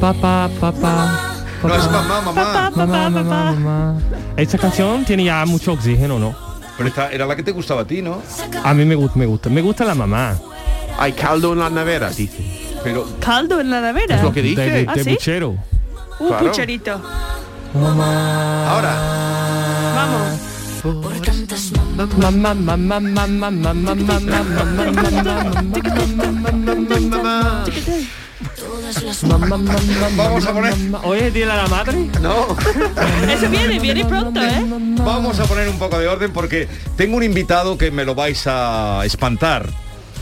Papá, papá. No, es mamá, mamá. Mamá, mamá, mamá. Esta canción tiene ya mucho oxígeno, ¿no? Pero esta era la que te gustaba a ti, ¿no? A mí me gusta, me gusta. Me gusta la mamá. Hay caldo en la nevera, dice. Pero ¿Caldo en la nevera? Es lo que dice. De, ¿Ah, de sí? puchero. Un Claro. pucherito. Mamá. Ahora. Vamos. Vamos a poner. Hoy es día de la madre. No. Eso viene, viene pronto, ¿eh? Vamos a poner un poco de orden porque tengo un invitado que me lo vais a espantar.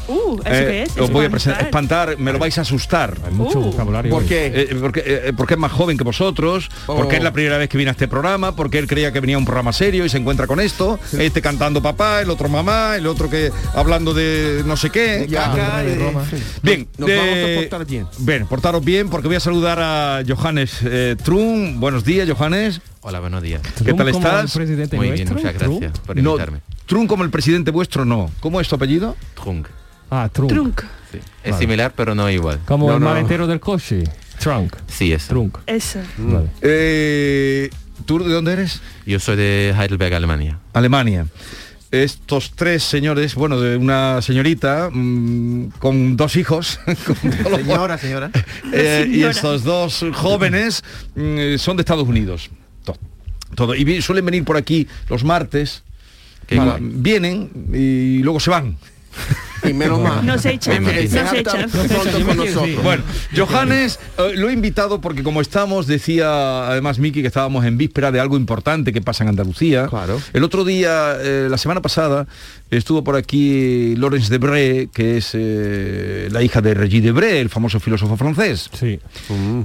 Uh, ¿eso Eh, qué es? os voy a presentar, Espantar. me lo vais a asustar. Hay mucho Uh. vocabulario. ¿Por qué? Eh, porque, eh, porque es más joven que vosotros, porque es la primera vez que viene a este programa, porque él creía que venía a un programa serio y se encuentra con esto, este cantando papá, el otro mamá, el otro que hablando de no sé qué. Ya, caca, de eh, Roma. Bien, Nos vamos a eh, portar bien. Bien, portaros bien porque voy a saludar a Johannes eh, Trun. Buenos días, Johannes. Hola, buenos días. ¿Qué tal estás? el presidente Muy bien, muchas Trump. gracias por No, invitarme. Trun como el presidente vuestro, no. ¿Cómo es tu apellido? Trunk. Ah, Trunk. Trunk. Sí. Es Vale. similar, pero no igual. Como No, el no. maletero del coche. Trunk. Sí, eso. Trunk. Eso. Vale. Eh, ¿Tú de dónde eres? Yo soy de Heidelberg, Alemania. Alemania. Estos tres señores, bueno, de una señorita mm, con dos hijos, con Señora, señora. eh, y Señora. estos dos jóvenes mm, son de Estados Unidos. To- Todo. Y vi- suelen venir por aquí los martes Para- vienen y luego se van. Y menos mal. No se echan, Me no imagino. se echan. Pronto con nosotros. Bueno, Johannes, eh, lo he invitado porque como estamos, decía además Miki que estábamos en víspera de algo importante que pasa en Andalucía. Claro. El otro día, eh, la semana pasada, estuvo por aquí Laurence Debré, que es eh, la hija de Regis Debré, el famoso filósofo francés. Sí.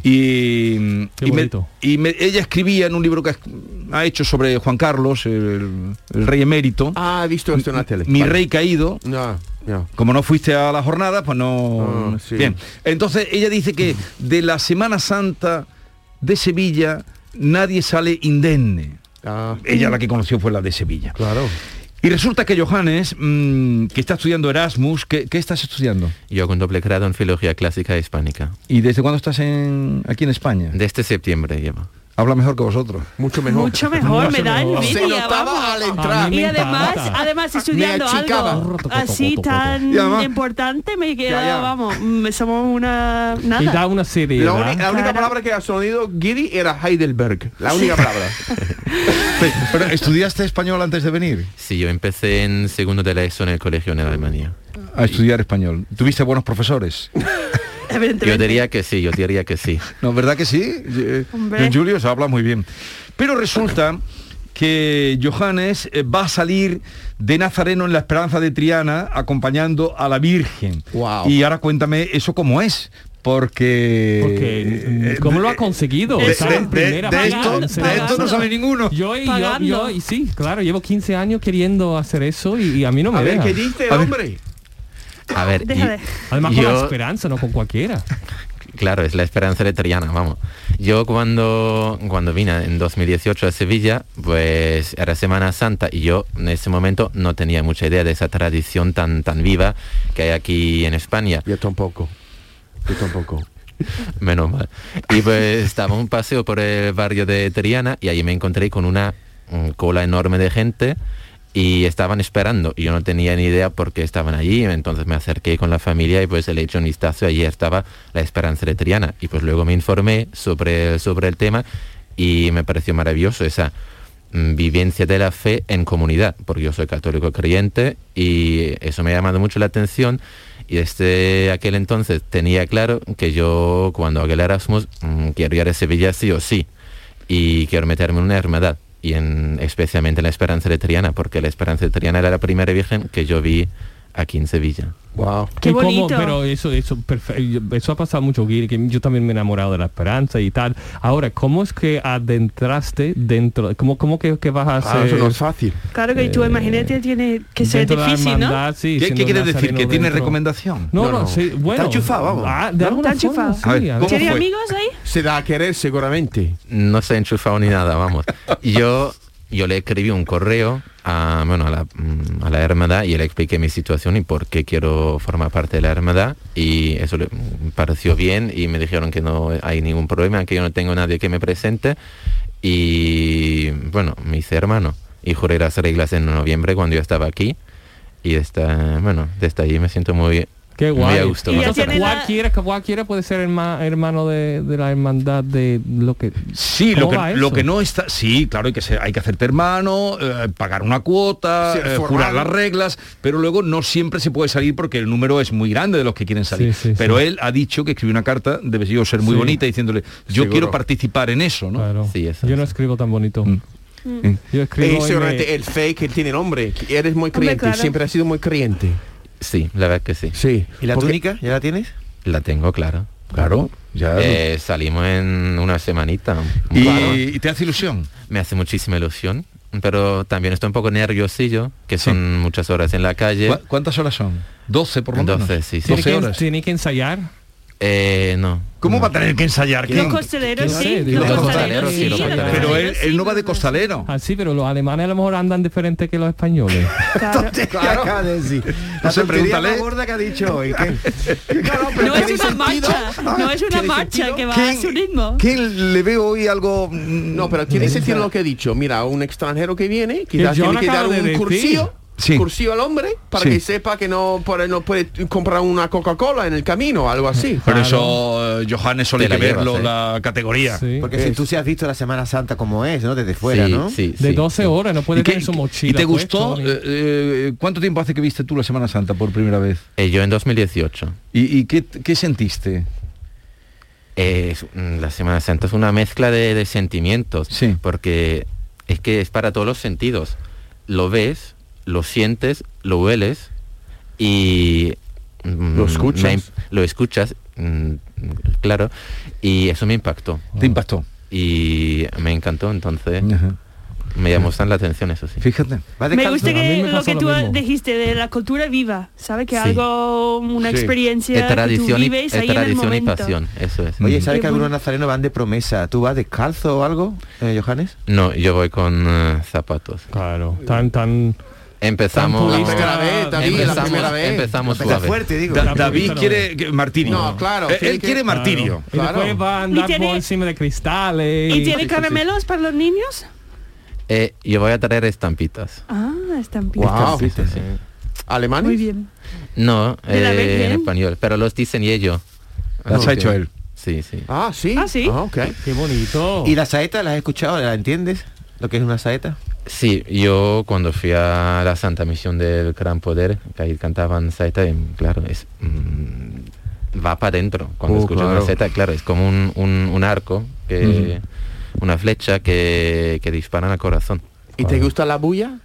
Y, Qué y me- y me- ella escribía en un libro que ha hecho sobre Juan Carlos, el, el rey emérito. Ah, he visto esto en la tele. Mi Vale. rey caído. No, no. Como no fuiste a la jornada, pues no. Ah, sí. Bien. Entonces ella dice que de la Semana Santa de Sevilla nadie sale indemne. Ah, Ella la que conoció fue la de Sevilla. claro. Y resulta que Johannes, mm, que está estudiando Erasmus, ¿qué, qué estás estudiando? Yo hago un doble grado en Filología Clásica Hispánica. ¿Y desde cuándo estás en, aquí en España? De este septiembre llevo. Habla mejor que vosotros. Mucho mejor. Mucho mejor, me da mejor. Se envidia, notaba al entrar. Y además, además estudiando algo así tan Y además- importante me queda, Ya, ya. vamos, mm, somos una Y nada. da una serie. La, uni- la única Claro. palabra que ha sonido Giri era Heidelberg. La única palabra. Pero, pero, ¿estudiaste español antes de venir? Sí, yo empecé en segundo de la ESO en el colegio en Alemania. A estudiar español. ¿Tuviste buenos profesores? Yo diría que sí, yo diría que sí. No, ¿verdad que sí? Eh, Hombre. Julio se habla muy bien. Pero resulta que Johannes eh, va a salir de Nazareno en la Esperanza de Triana acompañando a la Virgen. Wow. Y ahora cuéntame eso cómo es. Porque... Porque, eh, ¿cómo lo ha conseguido? de- Está de- en primera de- esto- no sabe ninguno. Yo y yo, y sí, claro, llevo 15 años queriendo hacer eso y, y a mí no me A ver, deja. ¿qué dice ver. A ver, Deja y- de- Además con la esperanza, no con cualquiera. Claro, es la esperanza de Triana, vamos. Yo cuando, cuando vine en 2018 a Sevilla, pues era Semana Santa y yo en ese momento no tenía mucha idea de esa tradición tan, tan viva que hay aquí en España. Yo tampoco. Yo tampoco. Menos mal. Y pues estaba un paseo por el barrio de Triana y ahí me encontré con una mm, cola enorme de gente y estaban esperando y yo no tenía ni idea por qué estaban allí. Entonces me acerqué con la familia y pues le eché un vistazo allí estaba la esperanza de Triana y pues luego me informé sobre, sobre el tema y me pareció maravilloso esa mm, vivencia de la fe en comunidad porque yo soy católico creyente y eso me ha llamado mucho la atención. Y desde aquel entonces tenía claro que yo cuando haga el Erasmus mm, quiero ir a Sevilla sí o sí y quiero meterme en una hermandad y en, especialmente en la Esperanza de Triana porque la Esperanza de Triana era la primera virgen que yo vi aquí en Sevilla. Wow. Qué bonito. pero eso, eso, perfe- eso ha pasado mucho, que yo también me he enamorado de la esperanza y tal. Ahora, ¿cómo es que adentraste dentro? ¿Cómo, cómo que, que vas a hacer? Eso no es fácil. Claro que tú imagínate tiene que ser difícil, ¿no? sí, ¿Qué, qué quiere decir? ¿Que tiene recomendación? No, No, no, no. sí, bueno. Está enchufado, vamos. Ah, de Está forma, enchufado. A ver, sí, a ¿cómo ver. ¿Tiene fue? amigos ahí? Se da a querer seguramente. No se ha enchufado ni nada, vamos. Yo, yo le escribí un correo a, bueno, a, la, mm, a la y le expliqué mi situación y por qué quiero formar parte de la hermandad. Y eso le mm, pareció bien y me dijeron que no hay ningún problema, que yo no tengo nadie que me presente. Y bueno, me hice hermano y juré las reglas en noviembre cuando yo estaba aquí. Y está, bueno, desde allí me siento muy, Qué guay. gusto. Ya Entonces, tiene la- cualquiera, cualquiera puede ser herma- hermano de, de la hermandad de lo que... Sí, ¿Cómo lo que, va lo eso? que no está... Sí, claro, hay que, ser- hay que hacerte hermano, eh, pagar una cuota, eh, formal. jurar las reglas, pero luego no siempre se puede salir porque el número es muy grande de los que quieren salir. Sí, sí, pero sí. él ha dicho que escribió una carta, debe ser muy Sí. bonita, diciéndole, yo Seguro. quiero participar en eso, ¿no? Claro. Sí, eso Yo no escribo tan bonito. Mm. Yo escribo... Es y me- seguramente el fe que tiene el hombre. que Eres muy creyente. claro. Siempre has sido muy creyente. Sí, la verdad que sí. Sí. ¿Y la Porque- túnica? ¿Ya la tienes? La tengo, claro. Claro, ya... Eh, salimos en una semanita. y, Claro. y te hace ilusión. Me hace muchísima ilusión, pero también estoy un poco nerviosillo, que son muchas horas en la calle. ¿Cu- ¿Cuántas horas son? 12 por lo menos. 12, sí, sí. ¿Tiene 12 que, horas. tiene que ensayar? Eh, no. ¿Cómo va a tener que ensayar? ¿Quién? los costaleros costaleros, sí. Pero él, no va de costalero. Ah, sí, pero los alemanes a lo mejor andan diferente que los españoles. Claro. Claro. Acaba de decir. La pregúntale. más gorda que ha dicho hoy. ¿qué? No es una marcha, no es una ¿Tiene marcha que va a ¿Quién- su ritmo. ¿Quién le veo hoy algo? mm, No, pero tiene sentido lo que he dicho. Mira, un extranjero que viene, quizás tiene que dar un decir. Cursillo. cursivo al hombre para Sí. que sepa que no puede, no puede comprar una Coca-Cola en el camino o algo así. Por eso, eh, Johannes, solo hay que verlo, ¿eh? la categoría. Porque si tú se has visto la Semana Santa como es, ¿no? Desde fuera, Sí, ¿no? sí, De 12 horas, no puede ¿Y qué- tener su mochila. ¿Y te gustó? Eh, ¿Cuánto tiempo hace que viste tú la Semana Santa por primera vez? Eh, yo en 2018. ¿Y, y qué, qué sentiste? Eh, es- mm, la Semana Santa es una mezcla de, de sentimientos, porque es que es para todos los sentidos. Lo ves, lo sientes, lo hueles y... mm, Lo escuchas. me lo escuchas, mm, claro, y eso me impactó. ¿Te impactó? Y me encantó, entonces me llamó bastante la atención, eso sí. Fíjate. Me gusta que lo que tú dijiste de la cultura viva, ¿sabes? Que Sí. algo, una Sí. experiencia Es tradición, que y, tú vives es ahí en el tradición y momento. pasión, eso es. Oye, ¿sabes Qué que algunos bueno. nazarenos van de promesa? ¿Tú vas descalzo o algo, eh, Johannes? No, yo voy con eh, zapatos. Claro, tan, tan... Empezamos... La primera vez, David, la empezamos, primera vez. empezamos suave. fuerte, digo. Da- La David quiere martirio. No, claro, Eh, Él quiere martirio. Y después va a andar ¿Y tiene- por encima de cristales. ¿Y tiene caramelos para los niños? Eh, yo voy a traer estampitas. Ah, bien. Wow. Estampitas, sí. ¿Alemanes? Muy bien. No, ¿De la eh, en español, pero los diseñé yo. Las ha hecho él. Sí, sí. Ah, sí. Ah, sí. ok. Qué bonito. ¿Y la saeta la has escuchado? ¿La entiendes? ¿Lo que es una saeta? Sí, yo cuando fui a la Santa Misión del Gran Poder, que ahí cantaban saeta, y, claro, es mm, va para adentro. Cuando Uh, escuchas claro. una saeta, claro, es como un, un- un arco, que, una flecha que, que dispara al corazón. ¿Y te gusta la bulla?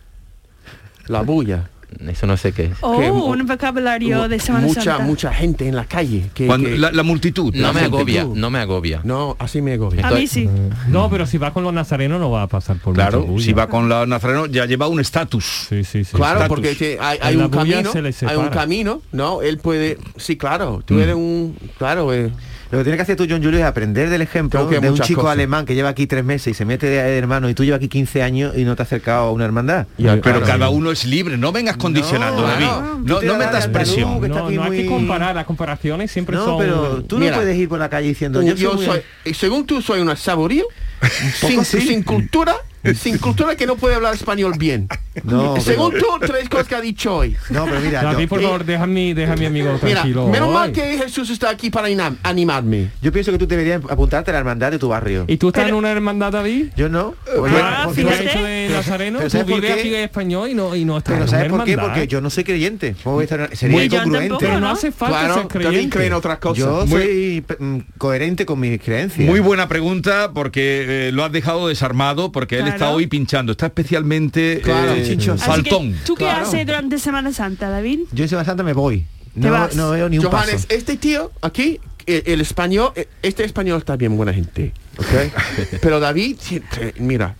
La bulla. Eso no sé qué es. Oh, Que- un vocabulario de Semana mucha, Santa. mucha gente en la calle. Que, Cuando- que- la, la multitud. No la me multitud. agobia, no me agobia. No, así me agobia. A mí sí. No, pero si va con los nazarenos no va a pasar por Claro, si va con la nazareno ya lleva un estatus. Sí, sí, sí. Claro, Status. porque hay, un camino, se hay un camino, ¿no? Él puede, sí, claro, tú Mm. eres un, claro, eh, Lo que tienes que hacer tú, John Julio, es aprender del ejemplo de un chico cosas. alemán que lleva aquí tres meses y se mete de hermano y tú llevas aquí 15 años y no te has acercado a una hermandad. Pero Claro. cada uno es libre, no vengas condicionando, No, David. No, Tú metas presión. que No, hay que comparar, las comparaciones siempre No, son... pero tú Mira. no puedes ir por la calle diciendo yo, yo, soy, muy- soy, según tú soy una saborío, sin, sí. sin cultura, sin cultura que no puede hablar español bien. No, según pero- tú, tres cosas que ha dicho hoy. No, pero mira, David, yo, por favor, deja a mi, deja a mi amigo Mira, tranquilo. menos mal que Jesús está aquí para inam- animarme. yo pienso que tú deberías apuntarte a la hermandad de tu barrio. ¿Y tú estás en una hermandad, David? Yo no. Oye, Ah, porque- ¿Tú has fíjate. hecho de Pero- Nazareno? pero Tú ¿sabes por vives qué? aquí en español y no, y no estás pero en ¿sabes por qué? Porque yo no soy creyente. ¿Cómo voy a estar- Sería incongruente. tampoco, Pero no ¿no? hace falta Claro, ser también creyente. creen otras cosas. Yo Muy- soy mm, coherente con mis creencias. Muy buena pregunta porque eh, lo has dejado desarmado porque él. Está hoy pinchando, está especialmente Claro, eh, que, faltón. ¿Tú qué Claro. haces durante Semana Santa, David? Yo en Semana Santa me voy. No, vas. no veo ni un Johannes, paso. este tío aquí, el, el español, eh, este español está bien buena gente, ¿ok? Pero David, eh, mira,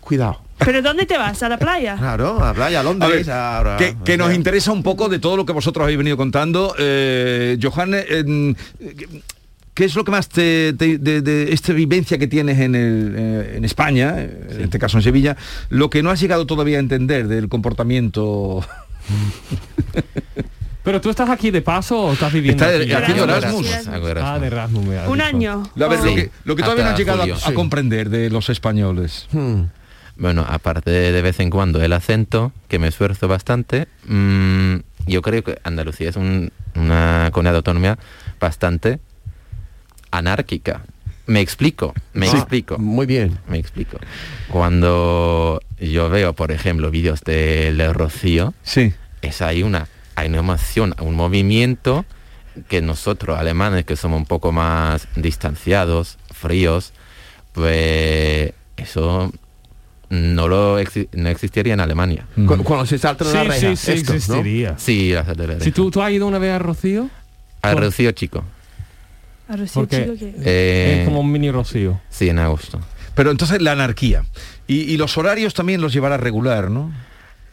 cuidado. ¿Pero dónde te vas? ¿A la playa? Claro, a la playa, a A Londres, ver, a- que, que nos interesa un poco de todo lo que vosotros habéis venido contando. Eh, Johannes, en- ¿qué es lo que más te, te- de, de esta vivencia que tienes en, el, eh, en España, eh, en este caso en Sevilla, lo que no has llegado todavía a entender del comportamiento? Pero tú estás aquí de paso o estás viviendo Está aquí? haciendo Erasmus. Erasmus. Hago Erasmus. Ah, de Erasmus. me Un año. A ver, lo que, lo que todavía no has llegado a, comprender de los españoles. Hmm. Bueno, aparte de, de vez en cuando el acento, que me esfuerzo bastante, mm, yo creo que Andalucía es un- una comunidad autónoma bastante anárquica. Me explico, me Sí. explico. Muy bien. Me explico. Cuando yo veo, por ejemplo, vídeos del de Rocío, Sí. es ahí una, hay una emoción, un movimiento que nosotros alemanes, que somos un poco más distanciados, fríos, pues eso no lo exi- no existiría en Alemania. Cu- Cuando se salta Sí, la reja. sí, sí, esto, ¿no? existiría. Sí, la de la Si tú, tú has ido una vez a Rocío, A Rocío Chico. A Rocío Porque- Chico. Eh, es como un mini Rocío. Sí, en agosto. Pero entonces la anarquía. Y, y los horarios también los llevará regular, ¿no?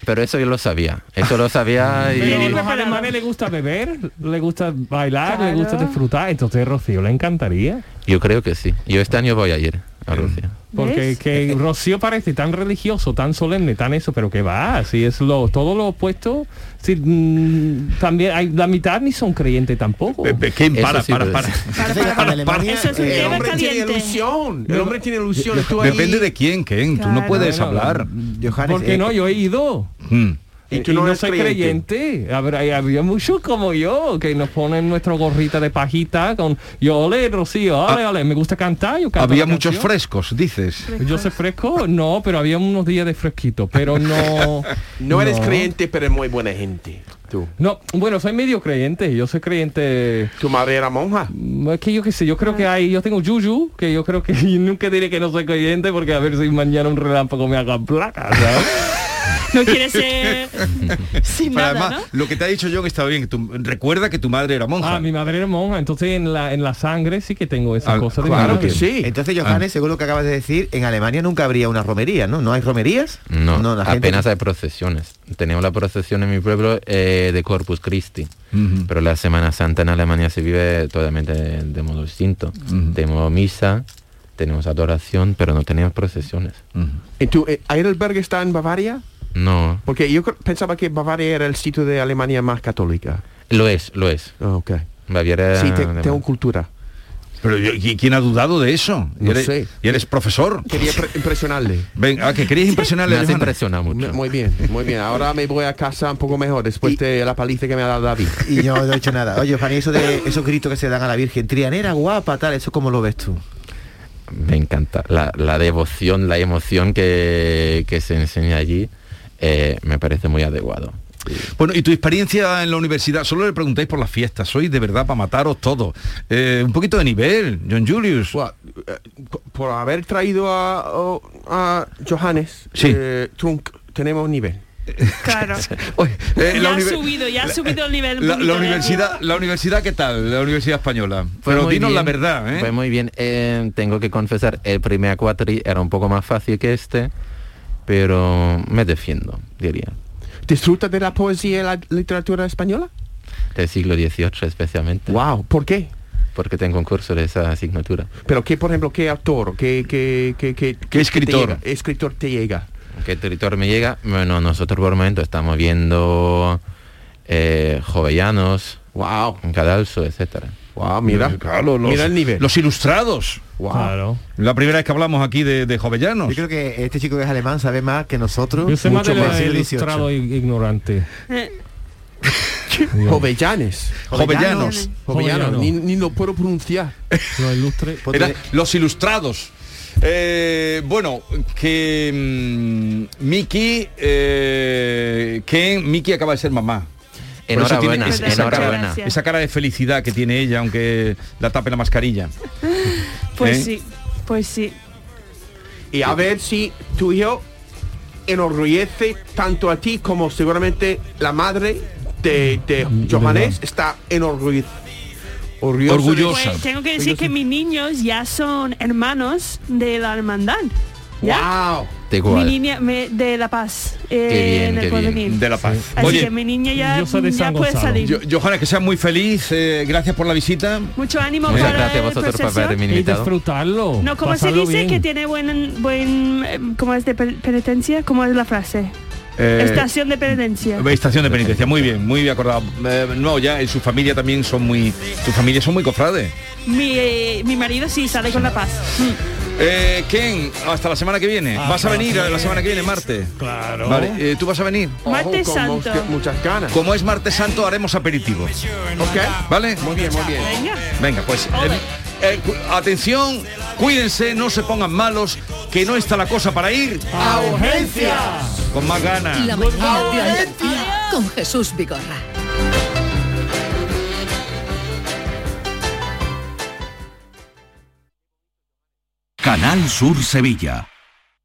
Pero eso yo lo sabía. Eso lo sabía y... Pero a los alemanes les gusta beber, les gusta bailar, les gusta disfrutar. Entonces Rocío le encantaría. Yo creo que sí. Yo este año voy a ir a Rocío. Porque ¿Ves? que Rocío parece tan religioso, tan solemne, tan eso, pero que va, si es lo todo lo opuesto, si, mm, también hay la mitad ni son creyentes tampoco. ¿Qué? Para, sí, para, para. Entonces, en Alemania, Eso es un eh, El hombre tiene ilusión. El hombre tiene ilusión. Ahí- Depende de quién, Ken. Tú no puedes Bueno, hablar. Johannes, ¿Por qué eh, no? Yo he ido. Mm. Y, tú no, soy creyente. Habrá, había muchos como yo que nos ponen nuestro gorrita de pajita con yo ole, Rocío, ole, ole, me gusta cantar, yo canto Había muchos frescos, dices. Yo sé fresco, no, pero había unos días de fresquito, pero no. no eres creyente, pero es muy buena gente. Tú. No, bueno, soy medio creyente, yo soy creyente. ¿Tu madre era monja? Es que yo qué sé, yo creo que hay, yo tengo yuyu, que yo creo que nunca diré que no soy creyente porque a ver si mañana un relámpago me haga placa, ¿sabes? no quiere ser sin Pero nada, además, lo que te ha dicho yo que está bien, que tu- recuerda que tu madre era monja. Ah, mi madre era monja, entonces en la, en la sangre sí que tengo esa Ah, cosa de claro que sí. Entonces, Johannes, según lo que acabas de decir, en Alemania nunca habría una romería, ¿no? ¿No hay romerías? No, No, la gente- apenas hay procesiones. Tenemos la procesión en mi pueblo eh, de Corpus Christi, pero la Semana Santa en Alemania se vive totalmente de, de modo distinto. Tenemos misa, tenemos adoración, pero no tenemos procesiones. ¿Y tú, eh, Heidelberg está en Bavaria? No, Porque yo pensaba que Bavaria era el sitio de Alemania más católica. lo es, lo es. ok. Baviera Sí, te- tengo cultura. Pero yo- ¿y ¿quién ha dudado de eso? y, No eres, sé. y eres profesor. Quería pre- impresionarle. Ven, ah, que querías impresionarle. Me impresionado mucho. Muy bien, muy bien. Ahora me voy a casa un poco mejor después de la paliza que me ha dado David. Y yo no he hecho nada. Oye, Johanny, eso de esos gritos que se dan a la Virgen, trianera, guapa, tal, ¿eso cómo lo ves tú? Me encanta. La, la devoción, la emoción que, que se enseña allí eh, me parece muy adecuado. Bueno, y tu experiencia en la universidad, solo le preguntáis por las fiestas, sois de verdad para mataros todos. Eh, un poquito de nivel, John Julius. Eh, por- por haber traído a, Johannes Sí. eh, Trunk, tenemos nivel. Claro. Eh, ya la ha subido, ya ha subido el nivel. La, la universidad, la universidad, ¿qué tal? La universidad española. Fue Pero dinos la verdad, ¿eh? Fue muy bien. Eh, tengo que confesar, el primer cuatri era un poco más fácil que este, pero me defiendo, diría. ¿Disfruta de la poesía y la literatura española? Del siglo XVIII especialmente. Wow, ¿por qué? Porque tengo un curso de esa asignatura. Pero qué, por ejemplo, qué autor, qué, qué, qué, qué, ¿Qué escritor? te llega? escritor te llega? ¿Qué territorio me llega? Bueno, nosotros por el momento estamos viendo eh, Jovellanos, wow. Cadalso, etcétera. Wow, mira, claro, los, mira el nivel. Los ilustrados. Wow. Claro. La primera vez que hablamos aquí de, de jovellanos. Yo creo que este chico que es alemán sabe más que nosotros. Yo más mucho de más. ilustrado e ignorante. Jovellanes. Jovellanos. Jovellanos. Ni, ni lo puedo pronunciar. Lo ilustre. Era los ilustrados. Eh, bueno, que mm, Miki, eh, que Miki acaba de ser mamá. Por eso Enhorabuena, tiene esa, enhorabuena. cara, esa cara de felicidad que tiene ella, aunque la tape la mascarilla. Pues ¿Eh? sí, pues sí. Y a ver si tu hijo enorgullece tanto a ti como seguramente la madre de, de Johannes está enorgullece. Orgullosa. Pues tengo que decir que mis niños ya son hermanos de la hermandad. ¿Ya? Wow. De Mi igual. niña me- de La Paz. eh, Qué bien, en el qué bien. De la paz. Así Oye, que mi niña ya, ya puede salir. yo, Johanna, que seas muy feliz. eh, gracias por la visita. Mucho ánimo Muchas para gracias a vosotros por Y disfrutarlo. No, ¿cómo se dice bien. que tiene buen, buen eh, ¿cómo es de pe- penitencia? ¿Cómo es la frase? Eh, Estación de penitencia. Estación de penitencia, muy bien, muy bien acordado. Eh, no, ya en su familia también son muy, su familia son muy cofrades. Mi, eh, mi marido sí sale con la paz. Mm. Eh, Ken, hasta la semana que viene. ¿Vas a venir la semana que viene, martes? Claro. Vale, eh, ¿tú vas a venir? Martes con Santo. muchas ganas. Como es martes santo, haremos aperitivo. Ok. ¿Vale? Muy bien, muy bien. Venga. Venga, pues eh, eh, atención, cuídense, no se pongan malos, que no está la cosa para ir ¡A urgencias! con más ganas. La mañana de Andalucía con Jesús Vigorra. Canal Sur Sevilla.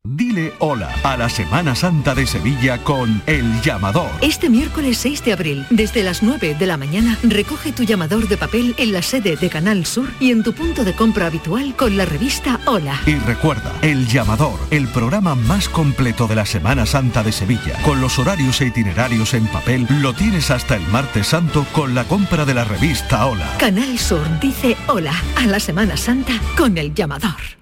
Dile hola a la Semana Santa de Sevilla con El Llamador. Este miércoles 6 de abril, desde las 9 de la mañana, recoge tu llamador de papel en la sede de Canal Sur y en tu punto de compra habitual con la revista Hola. Y recuerda, El Llamador, el programa más completo de la Semana Santa de Sevilla, con los horarios e itinerarios en papel, lo tienes hasta el martes santo con la compra de la revista Hola. Canal Sur dice hola a la Semana Santa con el llamador.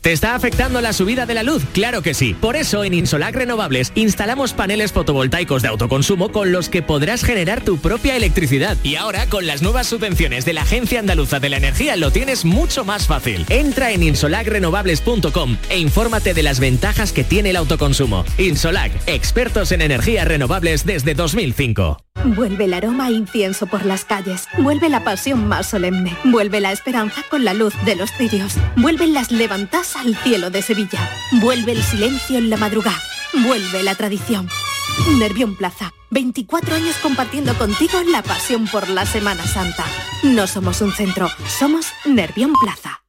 ¿Te está afectando la subida de la luz? Claro que sí. Por eso en Insolac Renovables instalamos paneles fotovoltaicos de autoconsumo con los que podrás generar tu propia electricidad. Y ahora con las nuevas subvenciones de la Agencia Andaluza de la Energía lo tienes mucho más fácil. Entra en insolacrenovables.com e infórmate de las ventajas que tiene el autoconsumo. Insolac, expertos en energías renovables desde 2005. Vuelve el aroma a incienso por las calles. Vuelve la pasión más solemne. Vuelve la esperanza con la luz de los cirios. Vuelven las levantas al cielo de Sevilla. Vuelve el silencio en la madrugada. Vuelve la tradición. Nervión Plaza. 24 años compartiendo contigo la pasión por la Semana Santa. No somos un centro, somos Nervión Plaza.